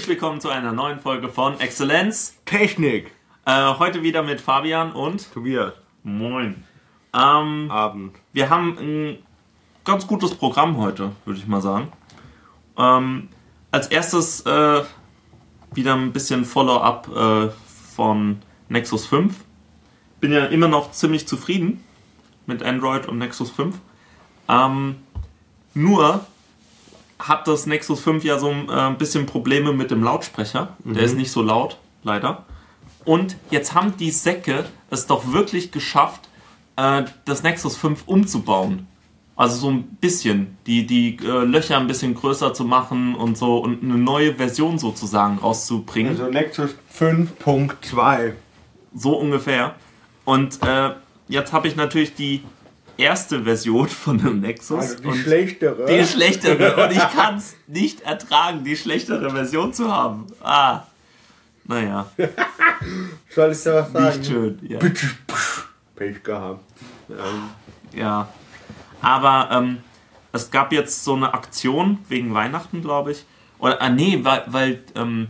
Herzlich willkommen zu einer neuen Folge von Exzellenz. Technik. Äh, heute wieder mit Fabian und Tobias. Moin. Ähm, Abend. wir haben ein ganz gutes Programm heute, würde ich mal sagen. Ähm, als erstes äh, wieder ein bisschen Follow-up äh, von Nexus 5. Bin ja immer noch ziemlich zufrieden mit Android und Nexus 5. Ähm, nur hat das Nexus 5 ja so äh, ein bisschen Probleme mit dem Lautsprecher. Der ist nicht so laut, leider. Und jetzt haben die Säcke es doch wirklich geschafft, äh, das Nexus 5 umzubauen. Also so ein bisschen, die, die äh, Löcher ein bisschen größer zu machen und so und eine neue Version sozusagen rauszubringen. Also Nexus 5.2. So ungefähr. Und äh, jetzt habe ich natürlich die erste Version von dem Nexus. Also die und schlechtere. die schlechtere. Und ich kann es nicht ertragen, die schlechtere Version zu haben. Ah. Naja, Soll ich da was sagen? nicht schön. Ja. Pech gehabt. Ähm, ja. Aber ähm, es gab jetzt so eine Aktion wegen Weihnachten, glaube ich. Oder, ah, nee, weil, weil ähm,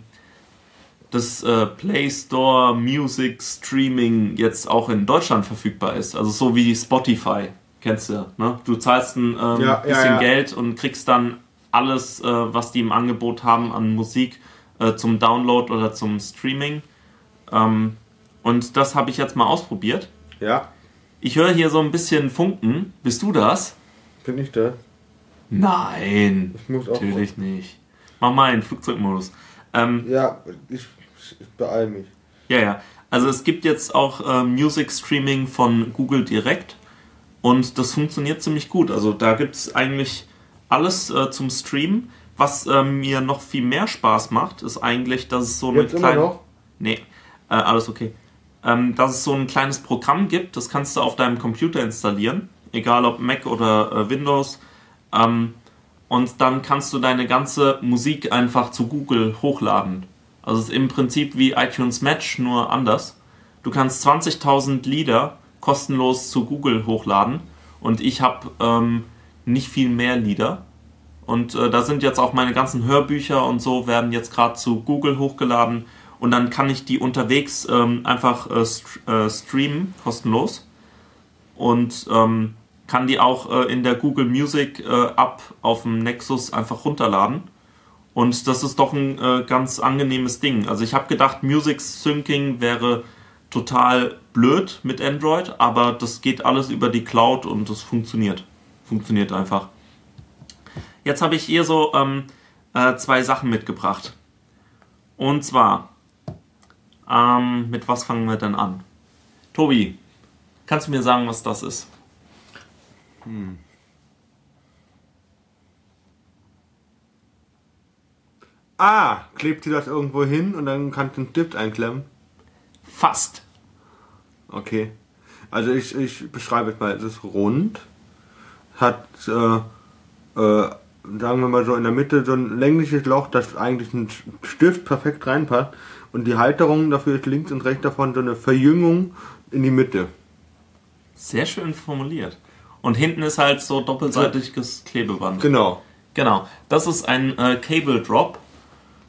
das äh, Play Store Music Streaming jetzt auch in Deutschland verfügbar ist. Also so wie Spotify. Kennst du ja, ne? Du zahlst ein ähm, Ja, ja, bisschen ja. Geld und kriegst dann alles, äh, was die im Angebot haben an Musik äh, zum Download oder zum Streaming. Ähm, und das habe ich jetzt mal ausprobiert. ja, Ich höre hier so ein bisschen Funken. Bist du das? bin ich da. Nein. Ich muss auch. Natürlich nicht. Mach mal in Flugzeugmodus. Ähm, Ja, ich, ich beeil mich. ja, ja. Also es gibt jetzt auch äh, Music Streaming von Google direkt und das funktioniert ziemlich gut. Also da gibt es eigentlich alles äh, zum Streamen. Was äh, mir noch viel mehr Spaß macht, ist eigentlich, dass es so eine kleine... Nee, äh, alles okay. Ähm, dass es so ein kleines Programm gibt, das kannst du auf deinem Computer installieren, egal ob Mac oder äh, Windows. Ähm, und dann kannst du deine ganze Musik einfach zu Google hochladen. Also es ist im Prinzip wie iTunes Match, nur anders. Du kannst 20.000 Lieder kostenlos zu Google hochladen und ich habe ähm, nicht viel mehr Lieder. Und äh, da sind jetzt auch meine ganzen Hörbücher und so werden jetzt gerade zu Google hochgeladen und dann kann ich die unterwegs ähm, einfach äh, st äh, streamen, kostenlos. Und ähm, kann die auch äh, in der Google Music äh, App auf dem Nexus einfach runterladen. Und das ist doch ein äh, ganz angenehmes Ding. Also ich habe gedacht, Music Syncing wäre total blöd mit Android, aber das geht alles über die Cloud und das funktioniert. Funktioniert einfach. Jetzt habe ich hier so ähm, äh, zwei Sachen mitgebracht. Und zwar, ähm, mit was fangen wir denn an? Tobi, kannst du mir sagen, was das ist? Ah, klebt ihr das irgendwo hin und dann kannst du einen Stift einklemmen? Fast. Okay. Also ich, ich beschreibe es mal. Es ist rund, hat, äh, äh, sagen wir mal so in der Mitte so ein längliches Loch, das eigentlich ein Stift perfekt reinpasst. Und die Halterung dafür ist links und rechts davon so eine Verjüngung in die Mitte. Sehr schön formuliert. Und hinten ist halt so doppelseitiges Klebeband. Genau. Genau. Das ist ein äh, Cable Drop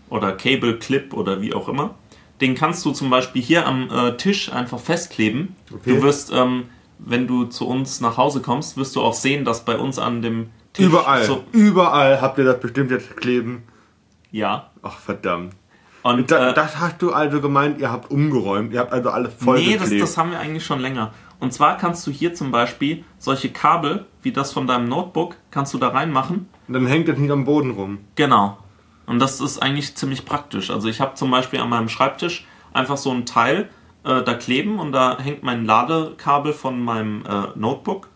oder Cable Clip oder wie auch immer. Den kannst du zum Beispiel hier am äh, Tisch einfach festkleben. Okay. Du wirst, ähm, wenn du zu uns nach Hause kommst, wirst du auch sehen, dass bei uns an dem Tisch Überall. so Überall habt ihr das bestimmt jetzt kleben. ja. Ach verdammt. Und Da, äh, das hast du also gemeint, ihr habt umgeräumt. Ihr habt also alles voll nee, das, das haben wir eigentlich schon länger. Und zwar kannst du hier zum Beispiel solche Kabel, wie das von deinem Notebook, kannst du da reinmachen. Und dann hängt das nicht am Boden rum. Genau. Und das ist eigentlich ziemlich praktisch. Also ich habe zum Beispiel an meinem Schreibtisch einfach so ein Teil äh, da kleben und da hängt mein Ladekabel von meinem äh, Notebook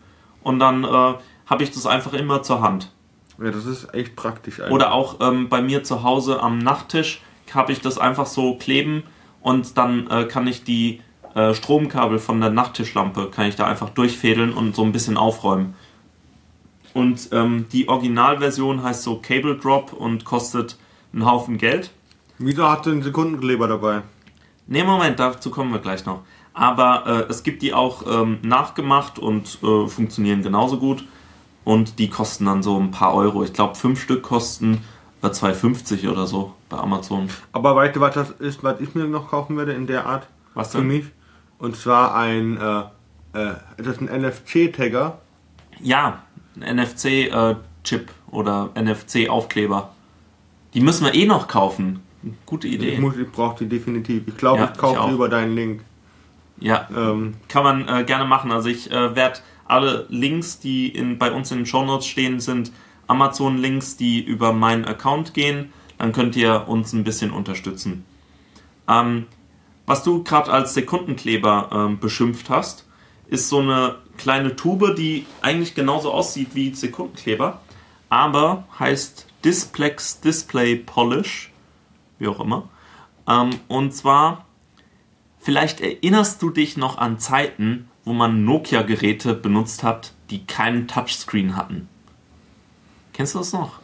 und dann äh, habe ich das einfach immer zur Hand. Ja, das ist echt praktisch. eigentlich. Oder auch ähm, bei mir zu Hause am Nachttisch habe ich das einfach so kleben und dann äh, kann ich die äh, Stromkabel von der Nachttischlampe kann ich da einfach durchfädeln und so ein bisschen aufräumen. Und ähm, die Originalversion heißt so Cable Drop und kostet einen Haufen Geld. Wieso hast du einen Sekundenkleber dabei? Ne, Moment, dazu kommen wir gleich noch. Aber äh, es gibt die auch ähm, nachgemacht und äh, funktionieren genauso gut. Und die kosten dann so ein paar Euro. Ich glaube, fünf Stück kosten äh, 2,50 oder so bei Amazon. Aber weißt du, was das ist, was ich mir noch kaufen werde in der Art? Was Für denn? mich. Und zwar ein, äh, äh, das ist ein NFC-Tagger. Ja, ein NFC-Chip oder NFC-Aufkleber. Die müssen wir eh noch kaufen. Gute Ich, Idee. muss- ich brauche die definitiv. Ich glaube, Ja, ich kaufe ich die über deinen Link. Ja, Ähm, kann man äh, gerne machen. Also ich äh, werde alle Links, die in, bei uns in den Shownotes stehen, sind Amazon-Links, die über meinen Account gehen. Dann könnt ihr uns ein bisschen unterstützen. Ähm, was du gerade als Sekundenkleber ähm, beschimpft hast, ist so eine kleine Tube, die eigentlich genauso aussieht wie Sekundenkleber, aber heißt Displex Display Polish, wie auch immer. Ähm, und zwar Vielleicht erinnerst du dich noch an Zeiten, wo man Nokia-Geräte benutzt hat, die keinen Touchscreen hatten. Kennst du das noch?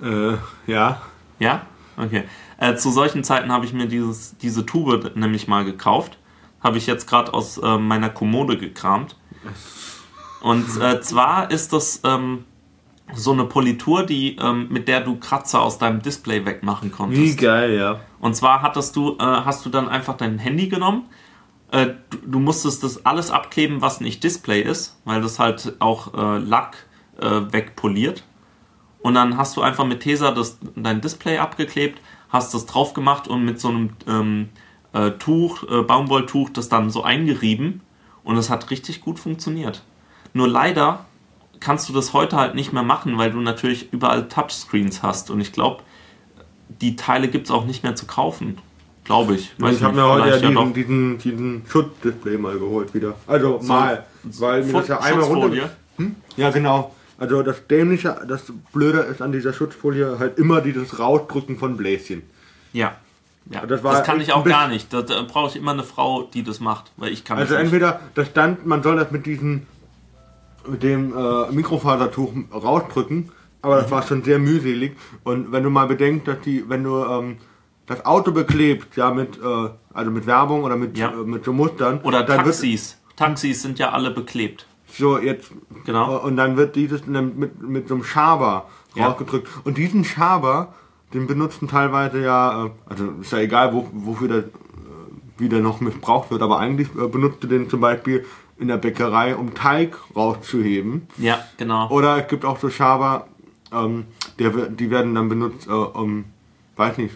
äh, ja. Ja? Okay. Äh, zu solchen Zeiten habe ich mir dieses, diese Tube nämlich mal gekauft. Habe ich jetzt gerade aus äh, meiner Kommode gekramt. Und äh, zwar ist das ähm, so eine Politur, die, ähm, mit der du Kratzer aus deinem Display wegmachen konntest. Wie geil, ja. Und zwar hattest du, äh, hast du dann einfach dein Handy genommen. Äh, du, du musstest das alles abkleben, was nicht Display ist, weil das halt auch äh, Lack äh, wegpoliert. Und dann hast du einfach mit Tesa das, dein Display abgeklebt, hast das drauf gemacht und mit so einem ähm, äh, Tuch, äh, Baumwolltuch, das dann so eingerieben. Und es hat richtig gut funktioniert. Nur leider kannst du das heute halt nicht mehr machen, weil du natürlich überall Touchscreens hast. Und ich glaube, die Teile gibt es auch nicht mehr zu kaufen. Glaube ich. Weiß ich habe mir heute ja diesen, doch. diesen, diesen Schutzdisplay mal geholt wieder. Also mal, weil mir das ja einmal runter... Ja, genau. Also das Dämliche, das Blöde ist an dieser Schutzfolie halt immer dieses Rausdrücken von Bläschen. Ja. ja. Das Das, kann ich auch gar nicht. Da, da brauche ich immer eine Frau, die das macht, weil ich kann Also das entweder, da stand, man soll das mit diesem, mit dem äh, Mikrofasertuch rausdrücken, aber Mhm. das war schon sehr mühselig. Und wenn du mal bedenkst, dass die, wenn du ähm, das Auto beklebt, ja mit, äh, also mit Werbung oder mit, Ja. äh, mit so Mustern, Oder dann wird Taxis. Taxis sind ja alle beklebt. so jetzt Genau. äh, und dann wird dieses mit, mit so einem Schaber Ja. rausgedrückt. Und diesen Schaber, den benutzen teilweise ja, äh, also ist ja egal, wo, wofür der, äh, wie der noch missbraucht wird, aber eigentlich äh, benutzt du den zum Beispiel in der Bäckerei, um Teig rauszuheben. Ja, genau. Oder es gibt auch so Schaber, ähm, der, die werden dann benutzt, äh, um, weiß nicht,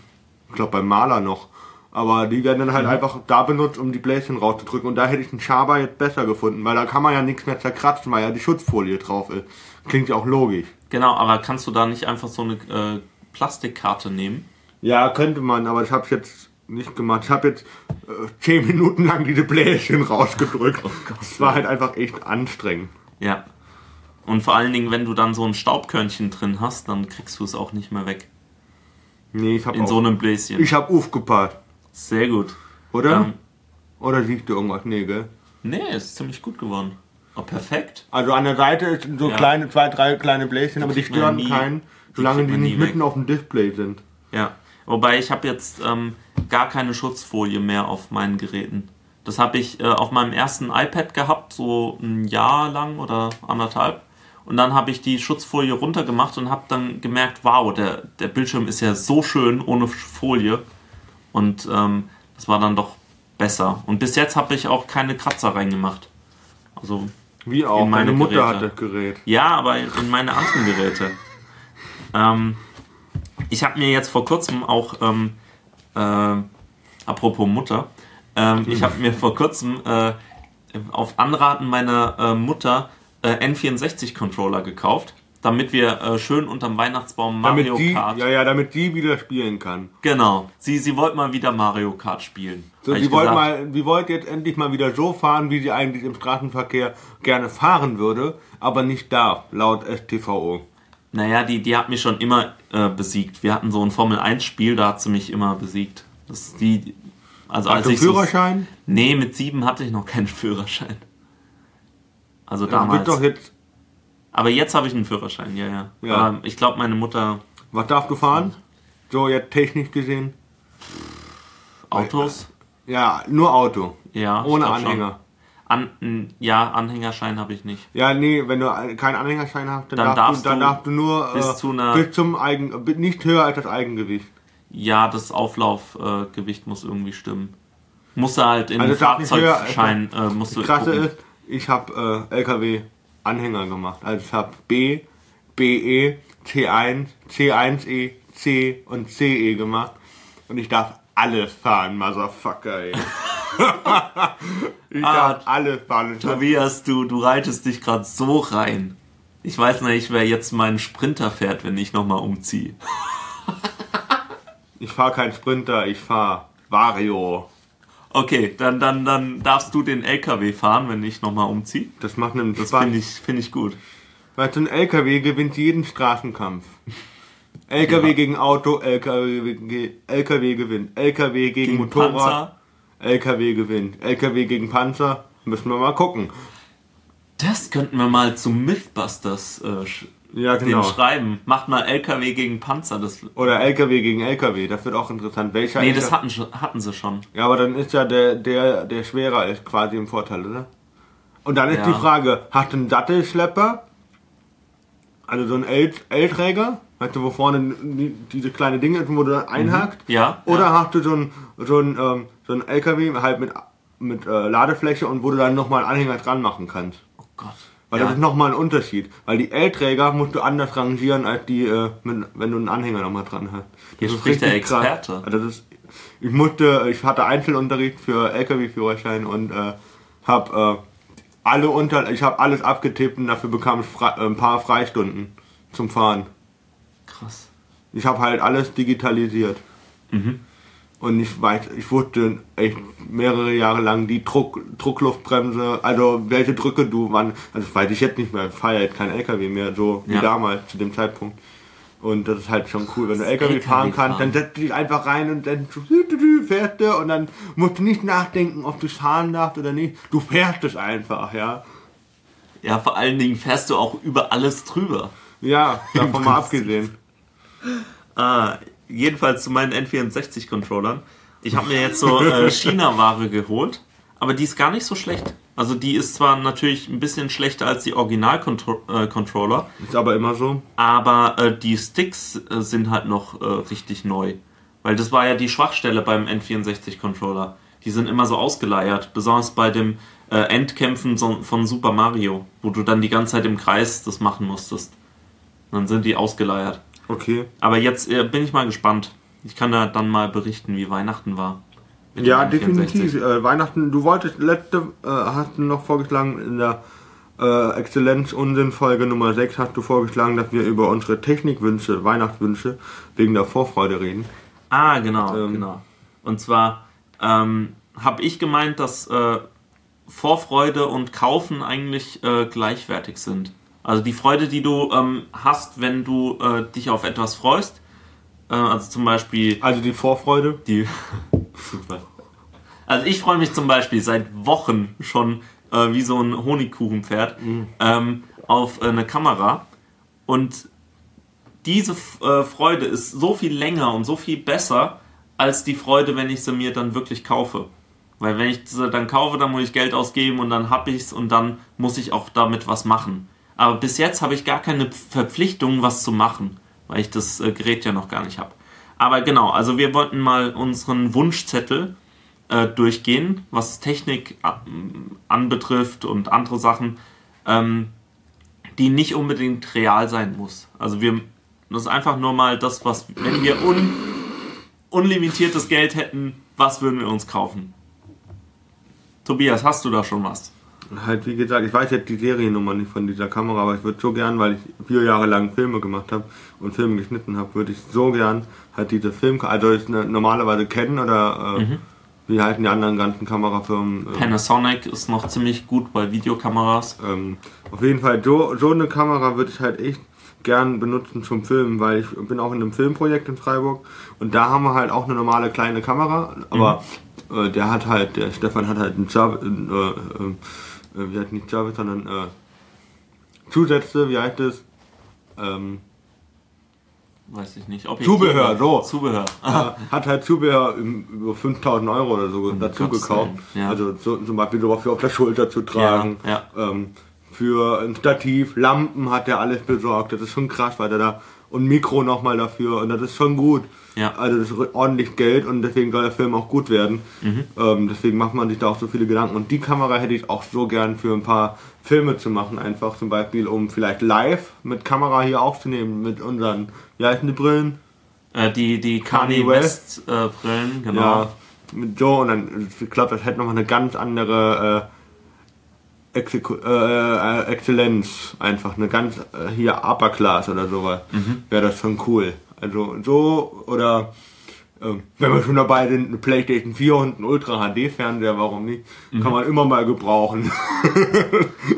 ich glaube beim Maler noch. Aber die werden dann halt einfach da benutzt, um die Bläschen rauszudrücken. Und da hätte ich einen Schaber jetzt besser gefunden, weil da kann man ja nichts mehr zerkratzen, weil ja die Schutzfolie drauf ist. Klingt ja auch logisch. Genau, aber kannst du da nicht einfach so eine äh, Plastikkarte nehmen? Ja, könnte man, aber das habe ich jetzt nicht gemacht. Ich habe jetzt äh, zehn Minuten lang diese Bläschen rausgedrückt. Das war halt einfach echt anstrengend. Ja. Und vor allen Dingen, wenn du dann so ein Staubkörnchen drin hast, dann kriegst du es auch nicht mehr weg. Nee, ich habe In so einem Bläschen. Ich habe aufgepasst, Sehr gut. oder? Ähm, Oder siehst du irgendwas? Nee, gell? nee, ist ziemlich gut geworden. Oh, perfekt. Also an der Seite sind so Ja. kleine, zwei, drei kleine Bläschen, aber die stören nie- keinen, die solange die man nicht nie weg. mitten auf dem Display sind. Ja. Wobei ich habe jetzt ähm, gar keine Schutzfolie mehr auf meinen Geräten. Das habe ich äh, auf meinem ersten iPad gehabt, so ein Jahr lang oder anderthalb. Und dann habe ich die Schutzfolie runtergemacht und habe dann gemerkt, wow, der, der Bildschirm ist ja so schön ohne Folie. Und ähm, das war dann doch besser. Und bis jetzt habe ich auch keine Kratzer reingemacht. Also Wie auch, In meine meine Mutter Geräte. hat das Gerät. ja, aber in in meine anderen Geräte. Ähm, ich habe mir jetzt vor kurzem auch, ähm, äh, apropos Mutter, ähm, ich habe mir vor kurzem äh, auf Anraten meiner äh, Mutter äh, N64-Controller gekauft, damit wir äh, schön unterm Weihnachtsbaum Damit Mario die, Kart. ja, ja, damit die wieder spielen kann. Genau. Sie, sie wollte mal wieder Mario Kart spielen. So, die wollte mal, die wollte jetzt endlich mal wieder so fahren, wie sie eigentlich im Straßenverkehr gerne fahren würde, aber nicht darf, laut STVO. Naja, die, die hat mich schon immer äh, besiegt. Wir hatten so ein Formel-1-Spiel, da hat sie mich immer besiegt. Das ist die. Also als ich so- Führerschein? Nee, mit sieben hatte ich noch keinen Führerschein. Also Du damals. bist doch jetzt, Aber jetzt habe ich einen Führerschein, ja, ja. Ja. Aber ich glaube, meine Mutter was darfst du fahren? So, jetzt technisch gesehen? Autos. Ja, nur Auto. Ja. Ohne glaub schon. An, ja, Anhängerschein habe ich nicht. Ja, nee, wenn du ein- keinen Anhängerschein hast, dann, Dann darfst, darfst du, dann darfst du nur bis äh, zu einer- bis zum Eigen, bi- nicht höher als das Eigengewicht. Ja, das Auflaufgewicht äh, muss irgendwie stimmen. Musst du halt in Also nicht höher- Fahrzeugschein äh, musst du Das Krasse gucken. ist, ich habe äh, LKW Anhänger gemacht. Also ich habe B, BE, C1, C1E, C und CE gemacht. Und ich darf alles fahren, Motherfucker, ey. ich Ah. Ich hab- Tobias, du, du reitest dich gerade so rein. Ich weiß nicht, wer jetzt meinen Sprinter fährt, wenn ich nochmal umziehe. Ich fahre kein Sprinter, ich fahre Vario. Okay, dann, dann, dann darfst du den LKW fahren, wenn ich nochmal umziehe. Das macht nämlich Das finde ich, find ich gut. Weil so ein LKW gewinnt jeden Straßenkampf. LKW Ja. gegen Auto, LKW, LKW gewinnt. LKW gegen, Gegen Motorrad, Panzer. LKW gewinnt. LKW gegen Panzer, müssen wir mal gucken. Das könnten wir mal zu Mythbusters äh, sch- Ja, genau. schreiben. Macht mal LKW gegen Panzer. Das, Oder LKW gegen LKW, das wird auch interessant. Welcher nee, das hatten, hatten sie schon. Ja, aber dann ist ja der, der, der schwerer ist quasi im Vorteil, oder? Und dann ist Ja. die Frage, hat ein Sattelschlepper, also so ein L-Träger, weißt du, wo vorne die- diese kleine Dinge ist, wo du dann einhakt? Ja. Oder ja. hast du so ein, so ein, ähm, so ein LKW halt mit, mit äh, Ladefläche und wo du dann nochmal einen Anhänger dran machen kannst? Oh Gott. Weil ja. das ist nochmal ein Unterschied. Weil die L-Träger musst du anders rangieren, als die, äh, mit, wenn du einen Anhänger nochmal dran hast. Hier Das ist spricht der. Experte. Also das ist, ich musste, ich hatte Einzelunterricht für LKW-Führerschein und äh, habe äh, alle unter, ich habe alles abgetippt und dafür bekam ich frei, ein paar Freistunden zum Fahren. Krass. Ich habe halt alles digitalisiert. Mhm. Und ich weiß, ich wusste echt mehrere Jahre lang die Druck, Druckluftbremse, also welche Drücke du wann, also weiß ich jetzt nicht mehr, ich fahre jetzt kein LKW mehr, so wie Ja. damals zu dem Zeitpunkt. Und das ist halt schon cool, wenn du LKW, LKW fahren kannst, fahren. dann setzt du dich einfach rein und dann fährst du und dann musst du nicht nachdenken, ob du es fahren darfst oder nicht. Du fährst es einfach, ja. Ja, vor allen Dingen fährst du auch über alles drüber. Ja, davon mal abgesehen. Ah, jedenfalls zu meinen N64-Controllern. Ich habe mir jetzt so äh, China-Ware geholt, aber die ist gar nicht so schlecht. Also die ist zwar natürlich ein bisschen schlechter als die Original-Controller, Ist aber immer so. aber äh, die Sticks äh, sind halt noch äh, richtig neu. Weil das war ja die Schwachstelle beim N64-Controller. Die sind immer so ausgeleiert, besonders bei dem äh, Endkämpfen so, von Super Mario, wo du dann die ganze Zeit im Kreis das machen musstest. Dann sind die ausgeleiert. Okay. Aber jetzt äh, bin ich mal gespannt. Ich kann da dann mal berichten, wie Weihnachten war. Ja, dem N64. definitiv. Äh, Weihnachten, du wolltest letzte, äh, hast du noch vorgeschlagen, in der äh, Exzellenz-Unsinn-Folge Nummer 6 hast du vorgeschlagen, dass wir über unsere Technikwünsche, Weihnachtswünsche wegen der Vorfreude reden. Ah, genau, Ähm. genau. Und zwar ähm, habe ich gemeint, dass äh, Vorfreude und Kaufen eigentlich äh, gleichwertig sind. Also die Freude, die du ähm, hast, wenn du äh, dich auf etwas freust, äh, also zum Beispiel Also die Vorfreude. die. Super. Also ich freue mich zum Beispiel seit Wochen schon äh, wie so ein Honigkuchenpferd ähm, auf äh, eine Kamera und diese äh, Freude ist so viel länger und so viel besser als die Freude, wenn ich sie mir dann wirklich kaufe. Weil wenn ich sie dann kaufe, dann muss ich Geld ausgeben und dann hab ich's und dann muss ich auch damit was machen. Aber bis jetzt habe ich gar keine Verpflichtung, was zu machen, weil ich das äh, Gerät ja noch gar nicht habe. Aber genau, also wir wollten mal unseren Wunschzettel äh, durchgehen, was Technik a- anbetrifft und andere Sachen, ähm, die nicht unbedingt real sein muss. Also wir, das ist einfach nur mal das, was, wenn wir un, unlimitiertes Geld hätten, was würden wir uns kaufen? Tobias, hast du da schon was? Halt, wie gesagt, ich weiß jetzt die Seriennummer nicht von dieser Kamera, aber ich würde so gern, weil ich vier Jahre lang Filme gemacht habe und Filme geschnitten habe, würde ich so gern halt diese Film, also ich ne, normalerweise kennen oder äh, wie halten die anderen ganzen Kamerafirmen. äh, Panasonic ist noch ziemlich gut bei Videokameras. Ähm, auf jeden Fall, so, so eine Kamera würde ich halt echt gern benutzen zum Filmen, weil ich bin auch in einem Filmprojekt in Freiburg und da haben wir halt auch eine normale kleine Kamera, aber äh, der hat halt, der Stefan hat halt einen Service, äh, äh, äh, wie heißt nicht Service, sondern äh, Zusätze, wie heißt es? Ähm, weiß ich nicht. Objektive, Zubehör, so. Zubehör. Ja, hat halt Zubehör über 5000 Euro oder so dazu Gottes gekauft. Ja. Also so, zum Beispiel sowas für auf der Schulter zu tragen. Ja, Ähm, für ein Stativ, Lampen hat er alles besorgt. Das ist schon krass, weil er da und Mikro nochmal dafür und das ist schon gut. Ja. Also das ist ordentlich Geld und deswegen soll der Film auch gut werden. Mhm. Ähm, deswegen macht man sich da auch so viele Gedanken. Und die Kamera hätte ich auch so gern für ein paar Filme zu machen, einfach zum Beispiel, um vielleicht live mit Kamera hier aufzunehmen, mit unseren, wie heißen die Brillen? Äh, die die Kanye West äh, Brillen, genau. Ja, mit so und dann, ich glaube, das hätte nochmal eine ganz andere äh, äh, äh, Exzellenz, einfach eine ganz äh, hier Upper Class oder sowas. Wäre das schon cool. Also so oder ähm, wenn wir schon dabei sind, eine Playstation 4 und ein Ultra HD Fernseher, warum nicht? Kann man immer mal gebrauchen.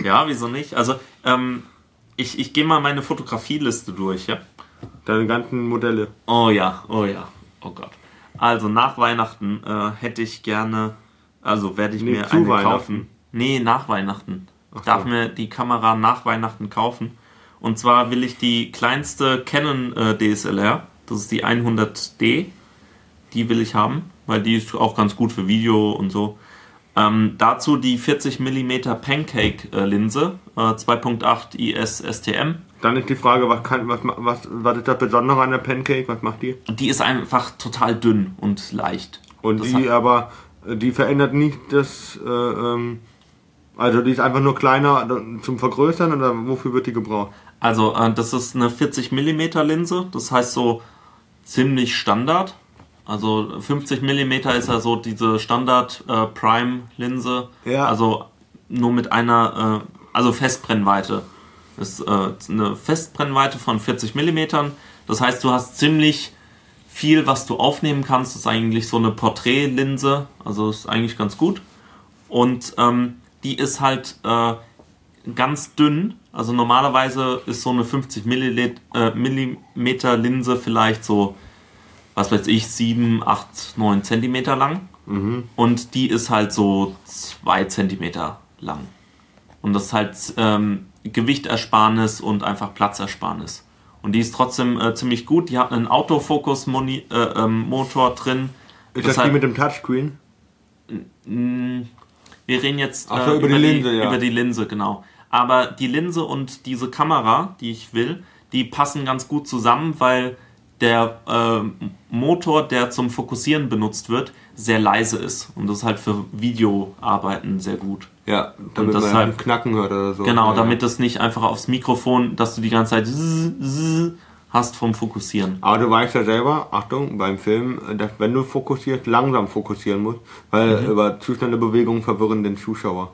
Ja, wieso nicht? Also, ähm, ich, ich gehe mal meine Fotografieliste durch, ja? Deine ganzen Modelle. Oh ja, oh ja, oh Gott. Also nach Weihnachten äh, hätte ich gerne, also werde ich Nee, mir eine kaufen. Nee, nach Weihnachten. Ich Ach darf so. mir die Kamera nach Weihnachten kaufen. Und zwar will ich die kleinste Canon äh, DSLR, das ist die 100D, die will ich haben, weil die ist auch ganz gut für Video und so. Ähm, dazu die 40 mm Pancake äh, Linse, äh, 2.8 IS STM. Dann ist die Frage, was, kann, was, was, was ist das Besondere an der Pancake? Was macht die? Die ist einfach total dünn und leicht. Und Das die aber, die verändert nicht das, äh, ähm, also die ist einfach nur kleiner zum Vergrößern oder wofür wird die gebraucht? Also, äh, das ist eine 40 mm Linse, das heißt so ziemlich Standard. Also 50 mm ist ja so diese Standard äh, Prime Linse. Ja. Also nur mit einer, äh, also Festbrennweite. Das ist äh, eine Festbrennweite von 40 mm. Das heißt, du hast ziemlich viel, was du aufnehmen kannst. Das ist eigentlich so eine Porträtlinse. Also ist eigentlich ganz gut. Und ähm, die ist halt äh, ganz dünn. Also normalerweise ist so eine 50 Millilit- äh, Millimeter Linse vielleicht so, was weiß ich, 7, 8, 9 Zentimeter lang. Und die ist halt so 2 Zentimeter lang. Und das ist halt ähm, Gewichtersparnis und einfach Platzersparnis. Und die ist trotzdem äh, ziemlich gut. Die hat einen Autofokus-Motor äh, ähm, drin. Ist das, die Deshalb- mit dem Touchscreen? Wir reden jetzt Ach so, über die Linse, ja. über die Linse, genau. Aber die Linse und diese Kamera, die ich will, die passen ganz gut zusammen, weil der äh, Motor, der zum Fokussieren benutzt wird, sehr leise ist. Und das ist halt für Videoarbeiten sehr gut. Ja, damit das man halt- Knacken hört oder so. Genau, ja, damit es nicht einfach aufs Mikrofon, dass du die ganze Zeit zzz, zzz hast vom Fokussieren. Aber du weißt ja selber, Achtung, beim Film, dass wenn du fokussierst, langsam fokussieren musst, weil Mhm. über zu schnelle Bewegungen verwirren den Zuschauer.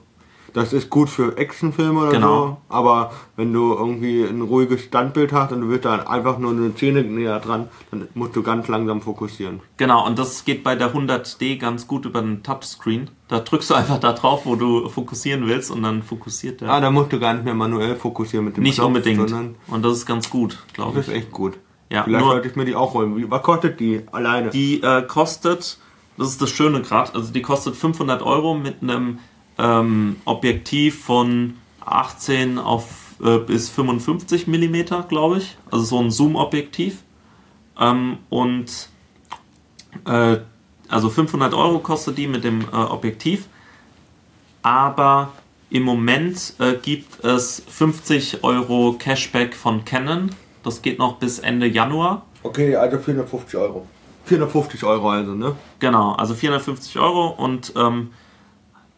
Das ist gut für Actionfilme oder Genau. so, aber wenn du irgendwie ein ruhiges Standbild hast und du willst da einfach nur eine Szene näher dran, dann musst du ganz langsam fokussieren. Genau, und das geht bei der 100D ganz gut über den Touchscreen. Da drückst du einfach da drauf, wo du fokussieren willst und dann fokussiert der. Ah, da musst du gar nicht mehr manuell fokussieren mit dem Nicht Knopf, unbedingt. sondern Und das ist ganz gut, glaube das ich. ist echt gut. Ja, Vielleicht sollte ich mir die auch holen. Wie- Was kostet die alleine? Die äh, kostet, das ist das Schöne gerade, also die kostet 500 Euro mit einem ähm, Objektiv von 18 auf äh, bis 55 Millimeter, glaube ich. Also so ein Zoom-Objektiv. Ähm, und äh, also 500 Euro kostet die mit dem äh, Objektiv. Aber im Moment äh, gibt es 50 Euro Cashback von Canon. Das geht noch bis Ende Januar. Okay, also 450 Euro. 450 Euro also, ne? Genau, also 450 Euro und ähm,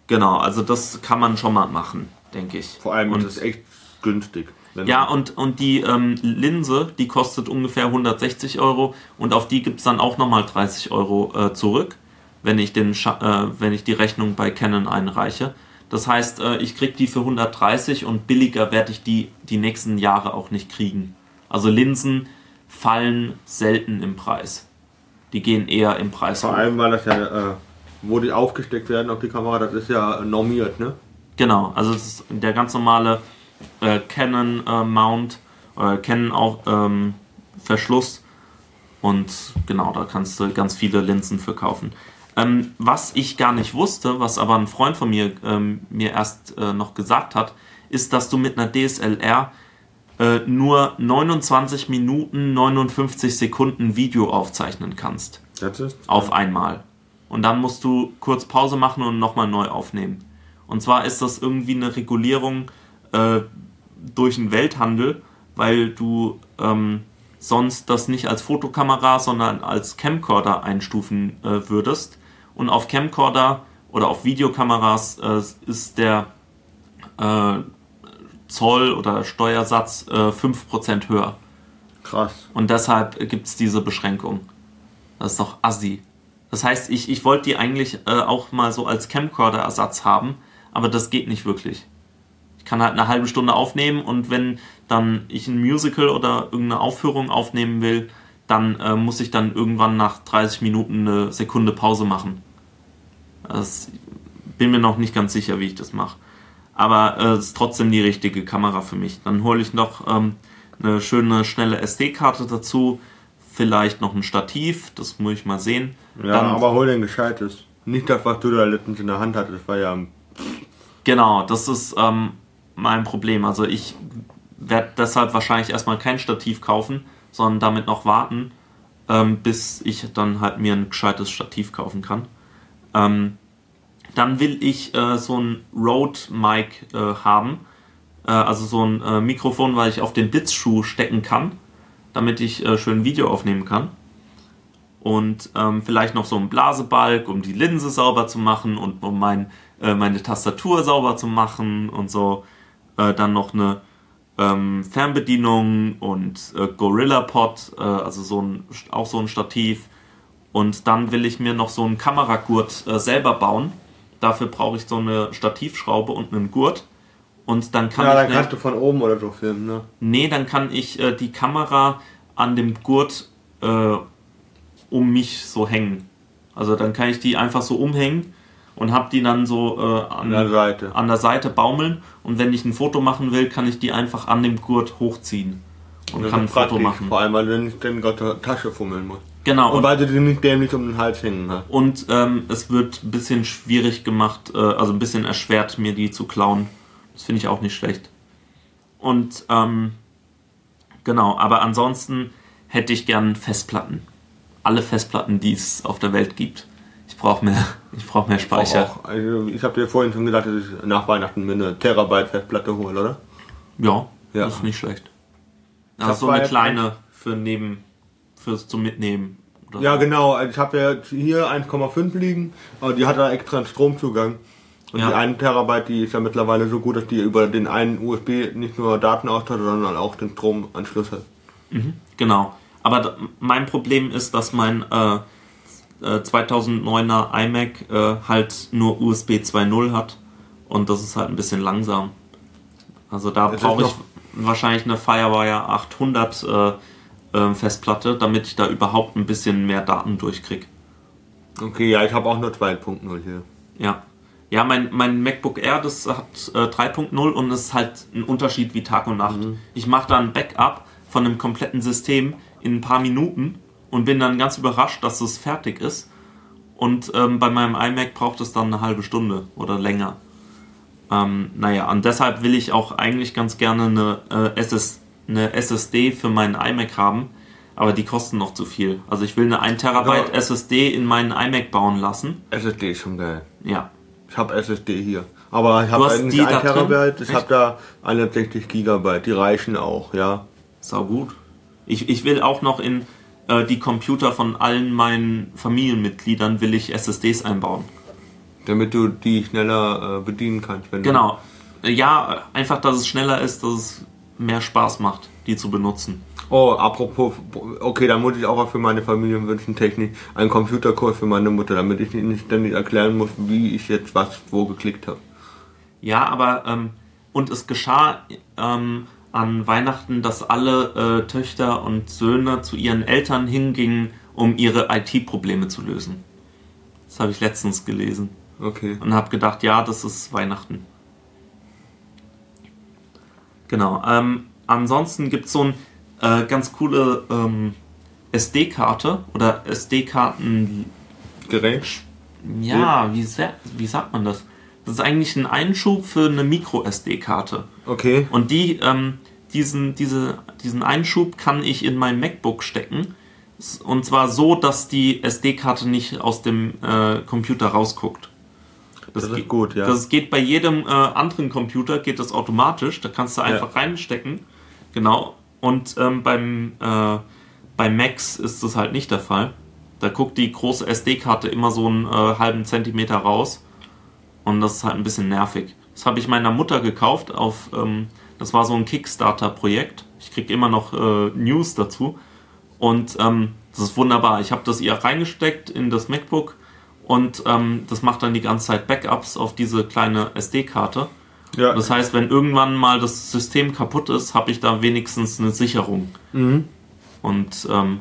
genau, also das kann man schon mal machen, denke ich. Vor allem und, ist es echt günstig. Ja, und, und die ähm, Linse, die kostet ungefähr 160 Euro und auf die gibt es dann auch nochmal 30 Euro äh, zurück, wenn ich, den äh, wenn ich die Rechnung bei Canon einreiche. Das heißt, äh, ich kriege die für 130 und billiger werde ich die die nächsten Jahre auch nicht kriegen. Also Linsen fallen selten im Preis. Die gehen eher im Preis Vor hoch. allem, weil das ja, äh, wo die aufgesteckt werden auf die Kamera, das ist ja normiert, ne? Genau, also es ist der ganz normale äh, Canon äh, Mount oder Canon auch ähm, Verschluss und genau, da kannst du ganz viele Linsen für kaufen. Ähm, was ich gar nicht wusste, was aber ein Freund von mir ähm, mir erst äh, noch gesagt hat, ist, dass du mit einer DSLR äh, nur 29 Minuten 59 Sekunden Video aufzeichnen kannst. Das ist Auf einmal. Und dann musst du kurz Pause machen und nochmal neu aufnehmen. Und zwar ist das irgendwie eine Regulierung äh, durch den Welthandel, weil du ähm, sonst das nicht als Fotokamera, sondern als Camcorder einstufen äh, würdest. Und auf Camcorder oder auf Videokameras äh, ist der äh, Zoll oder Steuersatz äh, 5% höher. krass. Und deshalb gibt es diese Beschränkung. Das ist doch assi. Das heißt, ich, ich wollte die eigentlich äh, auch mal so als Camcorder-Ersatz haben, aber das geht nicht wirklich. Ich kann halt eine halbe Stunde aufnehmen und wenn dann ich ein Musical oder irgendeine Aufführung aufnehmen will, dann äh, muss ich dann irgendwann nach 30 Minuten eine Sekunde Pause machen. Das bin mir noch nicht ganz sicher, wie ich das mache. Aber äh, es ist trotzdem die richtige Kamera für mich. Dann hole ich noch ähm, eine schöne, schnelle SD-Karte dazu. Vielleicht noch ein Stativ, das muss ich mal sehen. Ja, Dann- aber hol den Gescheites. Nicht das, was du da letztens in der Hand hattest. Das war ja. Genau, das ist ähm, mein Problem. Also ich werde deshalb wahrscheinlich erstmal kein Stativ kaufen, sondern damit noch warten, ähm, bis ich dann halt mir ein gescheites Stativ kaufen kann. Ähm, dann will ich äh, so ein Rode Mic äh, haben, äh, also so ein äh, Mikrofon, weil ich auf den Blitzschuh stecken kann, damit ich äh, schön Video aufnehmen kann. Und ähm, vielleicht noch so ein Blasebalg, um die Linse sauber zu machen und um mein, äh, meine Tastatur sauber zu machen und so. Äh, dann noch eine ähm, Fernbedienung und äh, Gorilla Pod, äh, also so ein, auch so ein Stativ. Und dann will ich mir noch so einen Kameragurt äh, selber bauen. Dafür brauche ich so eine Stativschraube und einen Gurt. Und dann kann ja, ich dann eine- kannst du von oben oder so filmen, ne? Nee, dann kann ich äh, die Kamera an dem Gurt äh, um mich so hängen. Also dann kann ich die einfach so umhängen und hab die dann so äh, an, der Seite. an der Seite baumeln. Und wenn ich ein Foto machen will, kann ich die einfach an dem Gurt hochziehen und Das kann ein Foto machen. Vor allem, weil du nicht in der Tasche fummeln musst. Genau. Und Und, weil du die nicht dämlich um den Hals hängen hast. und ähm, es wird ein bisschen schwierig gemacht, äh, also ein bisschen erschwert, mir die zu klauen. Das finde ich auch nicht schlecht. Und ähm, genau, aber ansonsten hätte ich gern Festplatten. Alle Festplatten, die es auf der Welt gibt. Ich brauche mehr, ich brauche mehr Speicher. Auch, also ich habe dir vorhin schon gesagt, dass ich nach Weihnachten mir eine Terabyte Festplatte hole, oder? Ja, Ja. das ist nicht schlecht. Das Also so eine kleine für neben, fürs zum Mitnehmen. Ja, genau. Also ich habe ja hier 1,5 liegen, aber die hat da extra einen Stromzugang. Und Ja. die 1 Terabyte, die ist ja mittlerweile so gut, dass die über den einen USB nicht nur Daten austauschen, sondern auch den Stromanschluss hat. Genau. Aber mein Problem ist, dass mein äh, äh, 2009er iMac äh, halt nur USB 2.0 hat und das ist halt ein bisschen langsam. Also da brauche ich wahrscheinlich eine Firewire 800 äh, äh, Festplatte, damit ich da überhaupt ein bisschen mehr Daten durchkriege. Okay, ja, ich habe auch nur 2.0 hier. Ja. Ja, mein, mein MacBook Air, das hat äh, 3.0 und es ist halt ein Unterschied wie Tag und Nacht. Ich mache da ein Backup von einem kompletten System in ein paar Minuten und bin dann ganz überrascht, dass es fertig ist. Und ähm, bei meinem iMac braucht es dann eine halbe Stunde oder länger. Ähm, naja, und deshalb will ich auch eigentlich ganz gerne eine, äh, SS, eine SSD für meinen iMac haben, aber die kosten noch zu viel. Also ich will eine 1 Terabyte Ja. SSD in meinen iMac bauen lassen. SSD ist schon geil. Ja, Ich habe SSD hier. Aber ich habe nicht die 1 da drin? Terabyte, ich habe da 160 Gigabyte. Die reichen auch, ja. Sau gut. Ich, ich will auch noch in äh, die Computer von allen meinen Familienmitgliedern will ich SSDs einbauen. Damit du die schneller äh, bedienen kannst. Wenn Genau. Äh, Ja, einfach, dass es schneller ist, dass es mehr Spaß macht, die zu benutzen. Oh, apropos, okay, dann muss ich auch für meine Familienwünschen-Technik einen Computerkurs für meine Mutter, damit ich nicht ständig erklären muss, wie ich jetzt was wo geklickt habe. Ja, aber ähm, und es geschah ähm, an Weihnachten, dass alle äh, Töchter und Söhne zu ihren Eltern hingingen, um ihre IT-Probleme zu lösen. Das habe ich letztens gelesen. Okay. und habe gedacht, ja, das ist Weihnachten. Genau. Ähm, ansonsten gibt es so eine äh, ganz coole ähm, SD-Karte oder SD-Karten. Gerät? Ja, wie, sa- wie sagt man das? Das ist eigentlich ein Einschub für eine Micro-SD-Karte. Okay. Und die, ähm, diesen, diese, diesen Einschub kann ich in mein MacBook stecken. Und zwar so, dass die SD-Karte nicht aus dem äh, Computer rausguckt. Das, ist geht, gut, ja. Das geht bei jedem äh, anderen Computer, geht das automatisch. Da kannst du einfach reinstecken. Genau. Und ähm, beim, äh, bei Macs ist das halt nicht der Fall. Da guckt die große SD-Karte immer so einen äh, halben Zentimeter raus. Und das ist halt ein bisschen nervig. Das habe ich meiner Mutter gekauft auf, ähm, das war so ein Kickstarter-Projekt. Ich kriege immer noch äh, News dazu. Und ähm, das ist wunderbar. Ich habe das ihr reingesteckt in das MacBook und ähm, das macht dann die ganze Zeit Backups auf diese kleine SD-Karte. Ja. Das heißt, wenn irgendwann mal das System kaputt ist, habe ich da wenigstens eine Sicherung. mhm. Und ähm,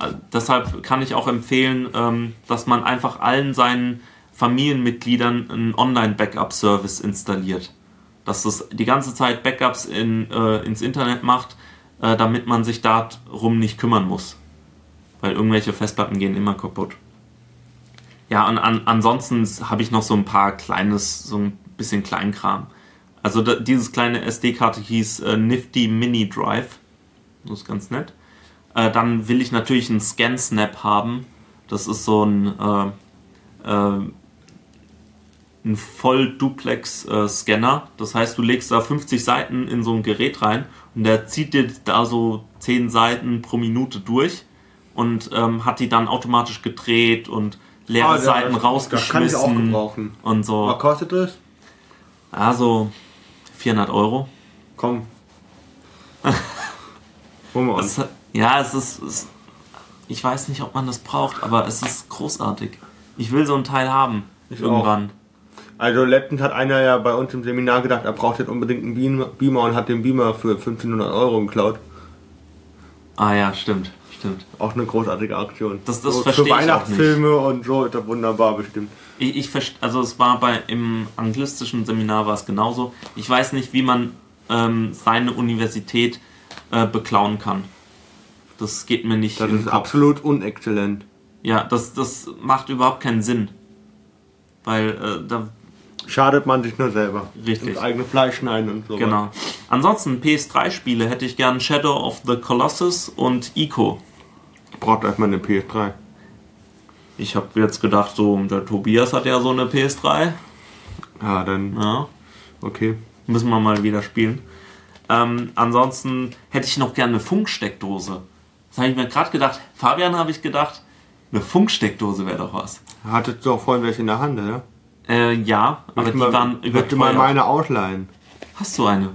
äh, deshalb kann ich auch empfehlen, ähm, dass man einfach allen seinen Familienmitgliedern einen Online-Backup-Service installiert. Dass das die ganze Zeit Backups in, äh, ins Internet macht, äh, damit man sich darum nicht kümmern muss. Weil irgendwelche Festplatten gehen immer kaputt. Ja, und an, ansonsten habe ich noch so ein paar kleines, so ein bisschen Kleinkram. Also da, dieses kleine SD-Karte hieß äh, Nifty Mini Drive. Das ist ganz nett. Äh, dann will ich natürlich einen Scan-Snap haben. Das ist so ein, äh, äh, ein Voll-Duplex-Scanner. das heißt, du legst da 50 Seiten in so ein Gerät rein und der zieht dir da so 10 Seiten pro Minute durch und ähm, hat die dann automatisch gedreht und leere Ah, Seiten rausgeschmissen. kann ich auch gebrauchen. Und so. Was kostet das? Also 400 Euro. Komm. Holen wir uns. Ja, es ist, es, ich weiß nicht, ob man das braucht, aber es ist großartig. Ich will so ein Teil haben. Ich irgendwann. Also letztens hat einer ja bei uns im Seminar gedacht, er braucht jetzt unbedingt einen Beamer- Beamer und hat den Beamer für 1500 Euro geklaut. Ah ja, stimmt, stimmt. Auch eine großartige Aktion. Das- das so, versteh Für Weihnachtsfilme und so ist das wunderbar bestimmt. Ich, ich verst- also es war bei im anglistischen Seminar war es genauso. Ich weiß nicht, wie man ähm, seine Universität äh, beklauen kann. Das geht mir nicht. Das ist Kopf. absolut unexzellent. Ja, das, das macht überhaupt keinen Sinn. Weil äh, da Schadet man sich nur selber. Richtig. Das eigene Fleisch schneiden und so. Genau. Ansonsten PS3-Spiele hätte ich gern Shadow of the Colossus und Ico. Braucht erstmal eine PS3. Ich habe jetzt gedacht, so der Tobias hat ja so eine PS3. Ja, dann, Ja, okay. müssen wir mal wieder spielen. Ähm, ansonsten hätte ich noch gerne eine Funksteckdose. Das habe ich mir gerade gedacht. Fabian habe ich gedacht, eine Funksteckdose wäre doch was. Hattest du auch vorhin welche in der Hand, oder? Äh, ja, aber Möchte die mal- waren möchte mal überteuert. meine ausleihen. Hast du eine?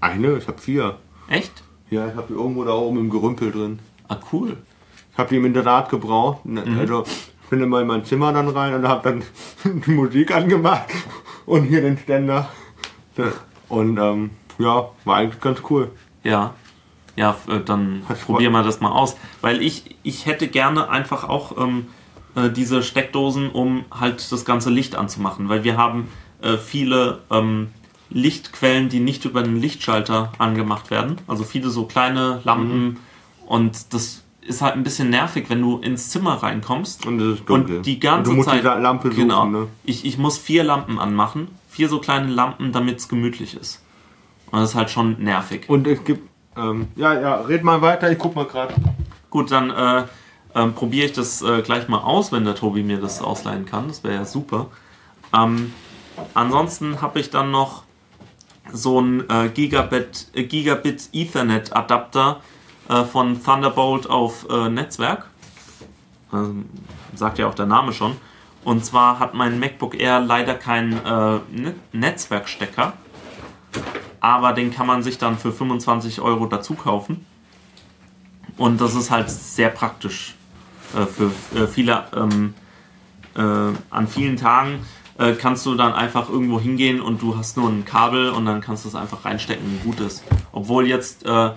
Eine? Ich habe vier. Echt? Ja, ich habe die irgendwo da oben im Gerümpel drin. Ah, cool. Ich habe die im Internat gebraucht. Ne, Mhm. Also ich bin immer in mein Zimmer dann rein und habe dann die Musik angemacht und hier den Ständer. Und ähm, ja, war eigentlich ganz cool. Ja. Ja, äh, dann Hast probieren wir das mal aus. Weil ich, ich hätte gerne einfach auch ähm, äh, diese Steckdosen, um halt das ganze Licht anzumachen. Weil wir haben äh, viele ähm, Lichtquellen, die nicht über den Lichtschalter angemacht werden. Also viele so kleine Lampen. Mhm. Und das ist halt ein bisschen nervig, wenn du ins Zimmer reinkommst. Und. Und die ganze Und du musst Zeit. die Lampe suchen, genau. ne? Ich, ich muss vier Lampen anmachen. Vier so kleine Lampen, damit es gemütlich ist. Und das ist halt schon nervig. Und es gibt. Ähm, ja, ja, red mal weiter, ich guck mal gerade. Gut, dann äh, ähm, probiere ich das äh, gleich mal aus, wenn der Tobi mir das ausleihen kann. Das wäre ja super. Ähm, ansonsten habe ich dann noch so einen äh, Gigabit, äh, Gigabit Ethernet Adapter äh, von Thunderbolt auf äh, Netzwerk. Ähm, sagt ja auch der Name schon. Und zwar hat mein MacBook Air leider keinen äh, Ne- Netzwerkstecker. Aber den kann man sich dann für 25 Euro dazu kaufen. Und das ist halt sehr praktisch für äh, viele. Ähm, äh, an vielen Tagen äh, kannst du dann einfach irgendwo hingehen und du hast nur ein Kabel und dann kannst du es einfach reinstecken und gut ist. Obwohl jetzt äh,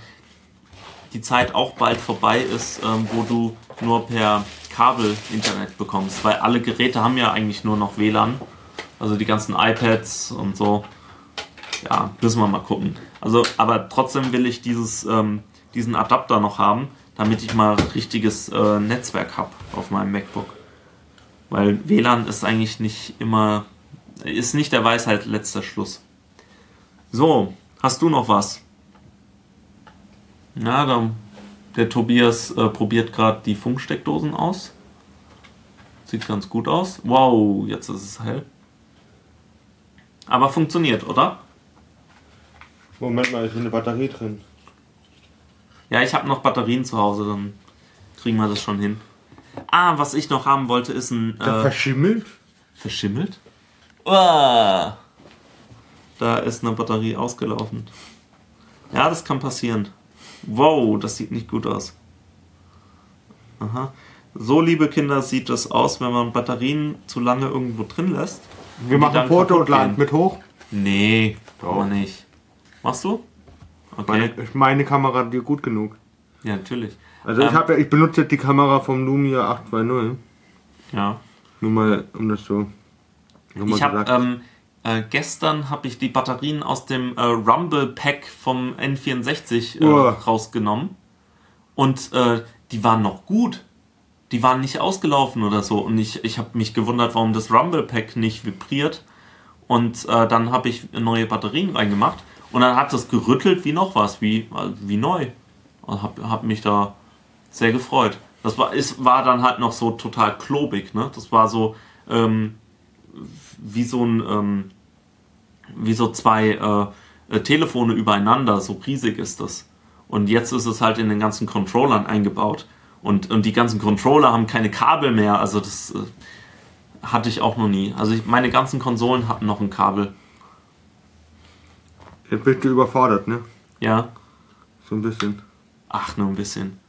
die Zeit auch bald vorbei ist, ähm, wo du nur per Kabel Internet bekommst, weil alle Geräte haben ja eigentlich nur noch WLAN. Also die ganzen iPads und so. Ja, müssen wir mal gucken. Also, aber trotzdem will ich dieses, ähm, diesen Adapter noch haben, damit ich mal richtiges äh, Netzwerk habe auf meinem MacBook. Weil WLAN ist eigentlich nicht immer, ist nicht der Weisheit letzter Schluss. So, hast du noch was? Na, da, der Tobias äh, probiert gerade die Funksteckdosen aus. Sieht ganz gut aus. Wow, jetzt ist es hell. Aber funktioniert, oder? Moment mal, ist eine Batterie drin. Ja, ich habe noch Batterien zu Hause, dann kriegen wir das schon hin. Ah, was ich noch haben wollte, ist ein. Äh, verschimmelt? verschimmelt? Uah. Da ist eine Batterie ausgelaufen. Ja, das kann passieren. Wow, das sieht nicht gut aus. Aha. So, liebe Kinder, sieht es aus, wenn man Batterien zu lange irgendwo drin lässt. Wir machen Foto und laden mit hoch. Nee, Doch. aber nicht. Machst du? Okay. Meine, meine Kamera dir gut genug. Ja, natürlich. Also ich, Ähm. hab ja, ich benutze die Kamera vom Lumia 820. Ja. Nur mal, um das so. nochmal Ich habe ähm, äh, gestern habe ich die Batterien aus dem äh, Rumble Pack vom N64 äh, Uah. rausgenommen und äh, die waren noch gut. Die waren nicht ausgelaufen oder so und ich, ich habe mich gewundert, warum das Rumble Pack nicht vibriert und äh, dann habe ich neue Batterien reingemacht und dann hat das gerüttelt wie noch was, wie, wie neu. Und habe hab mich da sehr gefreut. Das war, ist, war dann halt noch so total klobig, ne? Das war so, ähm, wie so ein ähm, wie so zwei äh, äh, Telefone übereinander, so riesig ist das. Und jetzt ist es halt in den ganzen Controllern eingebaut. Und, und die ganzen Controller haben keine Kabel mehr, also das äh, hatte ich auch noch nie. Also ich, meine ganzen Konsolen hatten noch ein Kabel. Jetzt bist du überfordert, ne? Ja, So ein bisschen. ach, nur ein bisschen.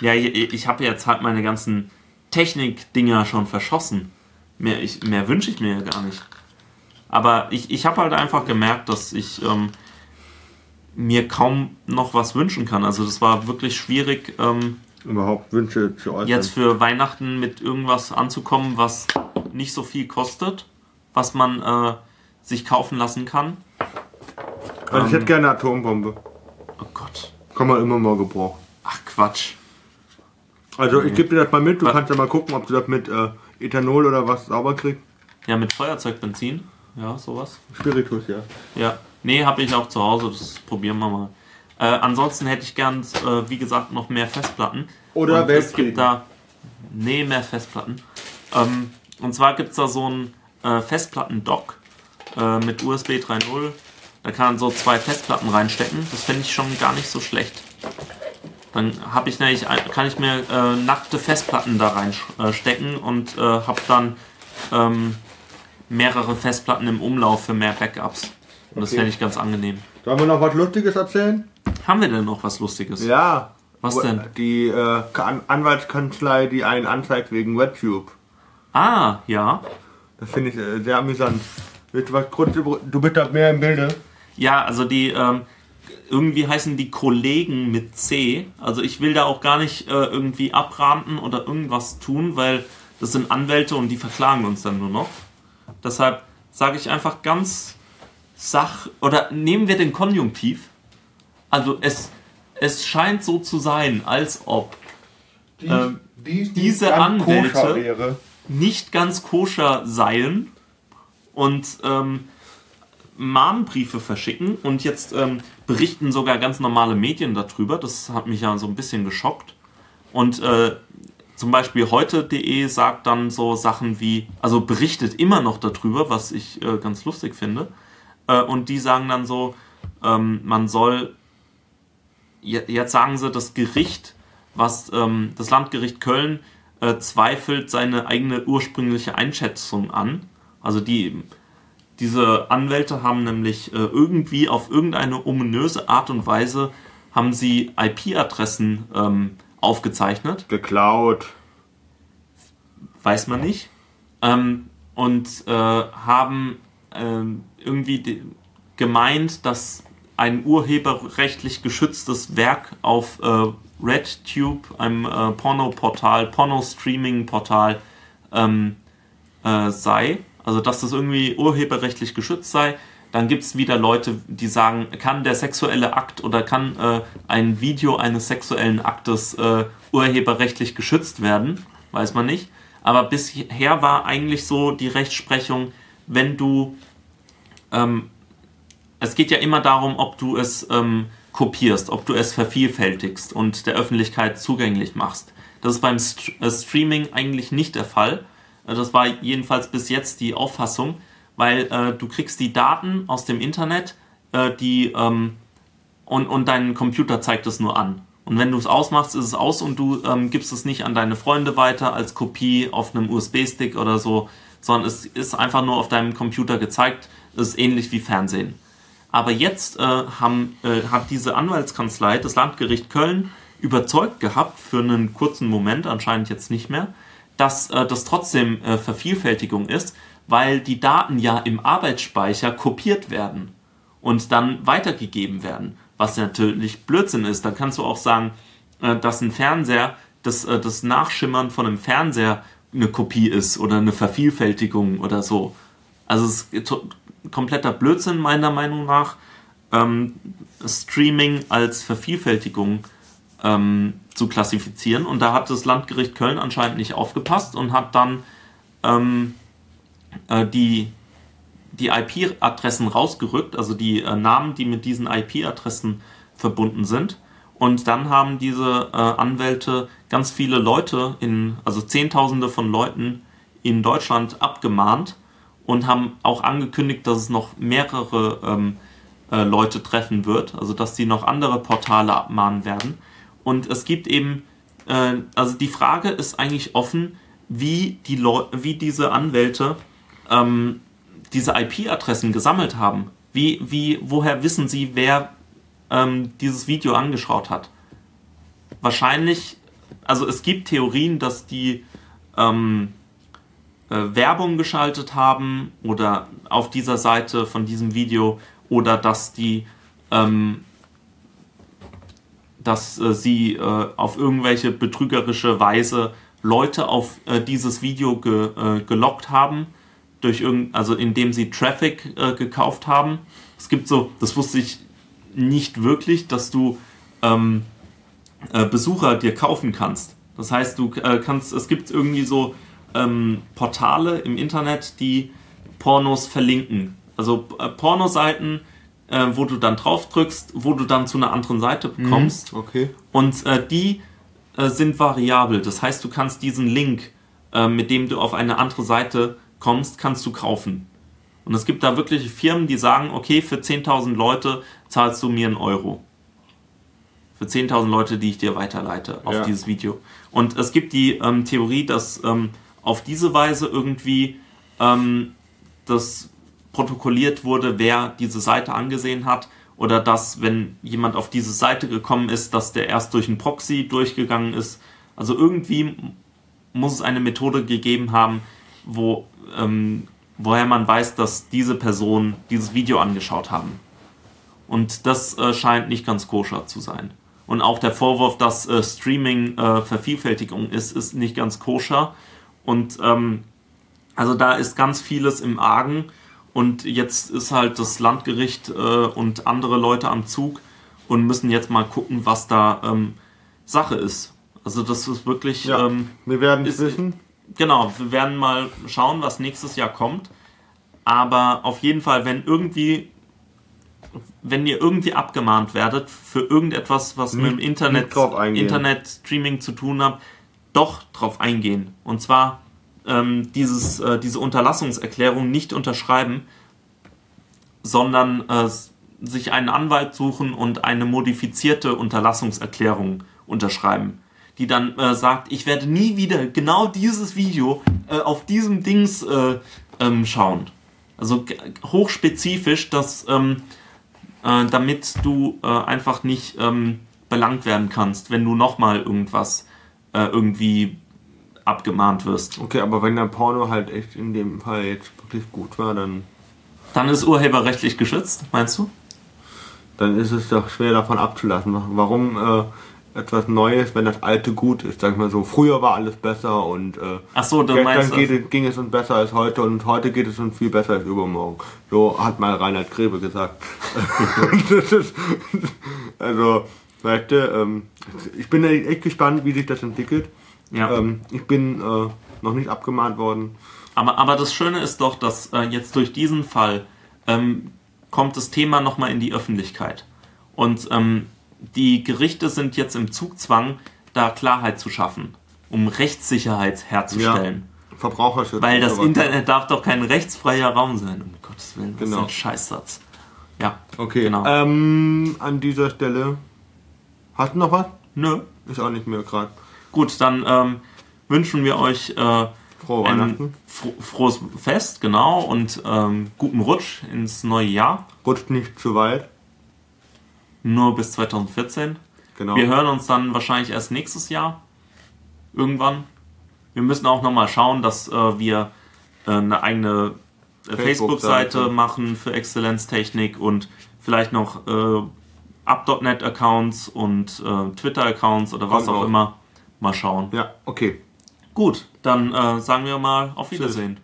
Ja, ich, ich habe jetzt halt meine ganzen Technik-Dinger schon verschossen. Mehr, ich, mehr wünsche ich mir ja gar nicht. Aber ich, ich habe halt einfach gemerkt, dass ich ähm, mir kaum noch was wünschen kann. Also das war wirklich schwierig, ähm, Überhaupt Wünsche zu äußern. jetzt für Weihnachten mit irgendwas anzukommen, was nicht so viel kostet, was man äh, sich kaufen lassen kann. Also ich hätte gerne eine Atombombe. Oh Gott. Kann man immer mal gebrauchen. Ach Quatsch. Also ich gebe dir das mal mit, du Was? kannst ja mal gucken, ob du das mit äh, Ethanol oder was sauber kriegst. Ja, mit Feuerzeugbenzin. Ja, sowas. Spiritus, ja. Ja. Nee, habe ich auch zu Hause, das probieren wir mal. Äh, ansonsten hätte ich gern, äh, wie gesagt, noch mehr Festplatten. Oder und es Weltkrieg. gibt da. Nee, mehr Festplatten. Ähm, und zwar gibt es da so ein äh, Festplatten-Dock äh, mit USB 3.0. Da kann man so zwei Festplatten reinstecken. Das finde ich schon gar nicht so schlecht. Dann habe ich nämlich, kann ich mir äh, nackte Festplatten da reinstecken und äh, habe dann ähm, mehrere Festplatten im Umlauf für mehr Backups. Und das Okay. fände ich ganz angenehm. Sollen wir noch was Lustiges erzählen? Haben wir denn noch was Lustiges? Ja. Was denn? Die äh, An- Anwaltskanzlei, die einen anzeigt wegen WebTube. Ah, ja. Das finde ich äh, sehr amüsant. Du bist da mehr im Bilde. Ja, also die, ähm, irgendwie heißen die Kollegen mit C. Also ich will da auch gar nicht äh, irgendwie abraten oder irgendwas tun, weil das sind Anwälte und die verklagen uns dann nur noch. Deshalb sage ich einfach ganz sach... Oder nehmen wir den Konjunktiv. Also es, es scheint so zu sein, als ob Die, Ähm, die, diese ganz Anwälte- nicht ganz koscher seien und ähm, Mahnbriefe verschicken und jetzt ähm, berichten sogar ganz normale Medien darüber. Das hat mich ja so ein bisschen geschockt. Und äh, zum Beispiel heute.de sagt dann so Sachen wie, also berichtet immer noch darüber, was ich äh, ganz lustig finde. Äh, und die sagen dann so, ähm, man soll, je- jetzt sagen sie, das Gericht, was ähm, das Landgericht Köln äh, zweifelt seine eigene ursprüngliche Einschätzung an. Also die, diese Anwälte haben nämlich äh, irgendwie auf irgendeine ominöse Art und Weise haben sie IP-Adressen ähm, aufgezeichnet Geklaut. weiß man nicht. Ähm, und äh, haben ähm, irgendwie gemeint, dass ein urheberrechtlich geschütztes Werk auf äh, RedTube, einem äh, Porno-Portal, Porno-Streaming-Portal ähm, äh, sei. Also dass das irgendwie urheberrechtlich geschützt sei. Dann gibt es wieder Leute, die sagen, kann der sexuelle Akt oder kann äh, ein Video eines sexuellen Aktes äh, urheberrechtlich geschützt werden? Weiß man nicht. Aber bisher war eigentlich so die Rechtsprechung, wenn du, ähm, es geht ja immer darum, ob du es ähm, kopierst, ob du es vervielfältigst und der Öffentlichkeit zugänglich machst. Das ist beim St äh, Streaming eigentlich nicht der Fall. Äh, das war jedenfalls bis jetzt die Auffassung, weil äh, du kriegst die Daten aus dem Internet, äh, die ähm, und, und dein Computer zeigt es nur an. Und wenn du es ausmachst, ist es aus und du ähm, gibst es nicht an deine Freunde weiter als Kopie auf einem USB-Stick oder so, sondern es ist einfach nur auf deinem Computer gezeigt. Es ist ähnlich wie Fernsehen. Aber jetzt äh, haben, äh, hat diese Anwaltskanzlei, das Landgericht Köln, überzeugt gehabt, für einen kurzen Moment, anscheinend jetzt nicht mehr, dass äh, das trotzdem äh, Vervielfältigung ist, weil die Daten ja im Arbeitsspeicher kopiert werden und dann weitergegeben werden, was natürlich Blödsinn ist. Dann kannst du auch sagen, äh, dass ein Fernseher, das, äh, das Nachschimmern von einem Fernseher eine Kopie ist oder eine Vervielfältigung oder so. Also es ist kompletter Blödsinn meiner Meinung nach, ähm, Streaming als Vervielfältigung ähm, zu klassifizieren. Und da hat das Landgericht Köln anscheinend nicht aufgepasst und hat dann ähm, äh, die, die IP-Adressen rausgerückt, also die äh, Namen, die mit diesen IP-Adressen verbunden sind. Und dann haben diese äh, Anwälte ganz viele Leute, in, also Zehntausende von Leuten in Deutschland abgemahnt und haben auch angekündigt, dass es noch mehrere ähm, äh, Leute treffen wird, also dass sie noch andere Portale abmahnen werden. Und es gibt eben, äh, also die Frage ist eigentlich offen, wie, die wie diese Anwälte ähm, diese IP-Adressen gesammelt haben. Wie, wie, woher wissen sie, wer ähm, dieses Video angeschaut hat? Wahrscheinlich, also es gibt Theorien, dass die ähm, äh, Werbung geschaltet haben oder auf dieser Seite von diesem Video oder dass die ähm, dass äh, sie äh, auf irgendwelche betrügerische Weise Leute auf äh, dieses Video ge, äh, gelockt haben, durch also indem sie Traffic äh, gekauft haben. Es gibt so, das wusste ich nicht wirklich, dass du ähm, Besucher dir kaufen kannst. Das heißt, du kannst, es gibt irgendwie so ähm, Portale im Internet, die Pornos verlinken. Also äh, Pornoseiten, äh, wo du dann drauf drückst, wo du dann zu einer anderen Seite bekommst. Mhm, okay. Und äh, die äh, sind variabel. Das heißt, du kannst diesen Link, äh, mit dem du auf eine andere Seite kommst, kannst du kaufen. Und es gibt da wirklich Firmen, die sagen, okay, für 10.000 Leute zahlst du mir einen Euro. Für 10.000 Leute, die ich dir weiterleite auf ja. dieses Video. Und es gibt die ähm, Theorie, dass ähm, auf diese Weise irgendwie ähm, das protokolliert wurde, wer diese Seite angesehen hat oder dass, wenn jemand auf diese Seite gekommen ist, dass der erst durch einen Proxy durchgegangen ist. Also irgendwie muss es eine Methode gegeben haben, wo, ähm, woher man weiß, dass diese Person dieses Video angeschaut haben. Und das äh, scheint nicht ganz koscher zu sein. Und auch der Vorwurf, dass äh, Streaming äh, Vervielfältigung ist, ist nicht ganz koscher. Und ähm, also da ist ganz vieles im Argen. Und jetzt ist halt das Landgericht äh, und andere Leute am Zug und müssen jetzt mal gucken, was da ähm, Sache ist. Also das ist wirklich. Ja, ähm, wir werden es wissen. Genau, wir werden mal schauen, was nächstes Jahr kommt. Aber auf jeden Fall, wenn irgendwie, wenn ihr irgendwie abgemahnt werdet für irgendetwas, was nicht, mit dem Internet, Internet Streaming zu tun hat, doch drauf eingehen. Und zwar ähm, dieses, äh, diese Unterlassungserklärung nicht unterschreiben, sondern äh, sich einen Anwalt suchen und eine modifizierte Unterlassungserklärung unterschreiben, die dann äh, sagt, ich werde nie wieder genau dieses Video äh, auf diesem Dings äh, ähm, schauen. Also hochspezifisch, dass ähm, äh, damit du einfach nicht ähm, belangt werden kannst, wenn du nochmal irgendwas irgendwie abgemahnt wirst. Okay, aber wenn der Porno halt echt in dem Fall jetzt wirklich gut war, dann. Dann ist urheberrechtlich geschützt, meinst du? Dann ist es doch schwer davon abzulassen. Warum äh, etwas Neues, wenn das alte gut ist? Sag ich mal so, früher war alles besser und äh, Ach so, du gestern meinst geht, ging es uns besser als heute und heute geht es uns viel besser als übermorgen. So hat mal Reinhard Grebe gesagt. also, weißt du, ähm, ich bin echt gespannt, wie sich das entwickelt. Ja. Ähm, ich bin äh, noch nicht abgemahnt worden. Aber, aber das Schöne ist doch, dass äh, jetzt durch diesen Fall ähm, kommt das Thema nochmal in die Öffentlichkeit. Und ähm, die Gerichte sind jetzt im Zugzwang, da Klarheit zu schaffen, um Rechtssicherheit herzustellen. Verbraucherschutz. Weil das. Internet darf doch kein rechtsfreier Raum sein. Um Gottes Willen, das Genau. ist ein Scheißsatz. Ja, Okay, genau. ähm, an dieser Stelle. Hast du noch was? Nö. Ist auch nicht mehr gerade. Gut, dann ähm, wünschen wir euch äh, Frohe ein Weihnachten. fro frohes Fest, genau, und ähm, guten Rutsch ins neue Jahr. Rutscht nicht zu weit. Nur bis 2014. Genau. Wir hören uns dann wahrscheinlich erst nächstes Jahr. Irgendwann. Wir müssen auch nochmal schauen, dass äh, wir äh, eine eigene äh, Facebook-Seite. Facebook-Seite machen für Exzellenztechnik und vielleicht noch äh, Up.net-Accounts und äh, Twitter-Accounts oder was Kommt auch immer. Mal schauen. Ja, okay. Gut, dann äh, sagen wir mal auf Wiedersehen.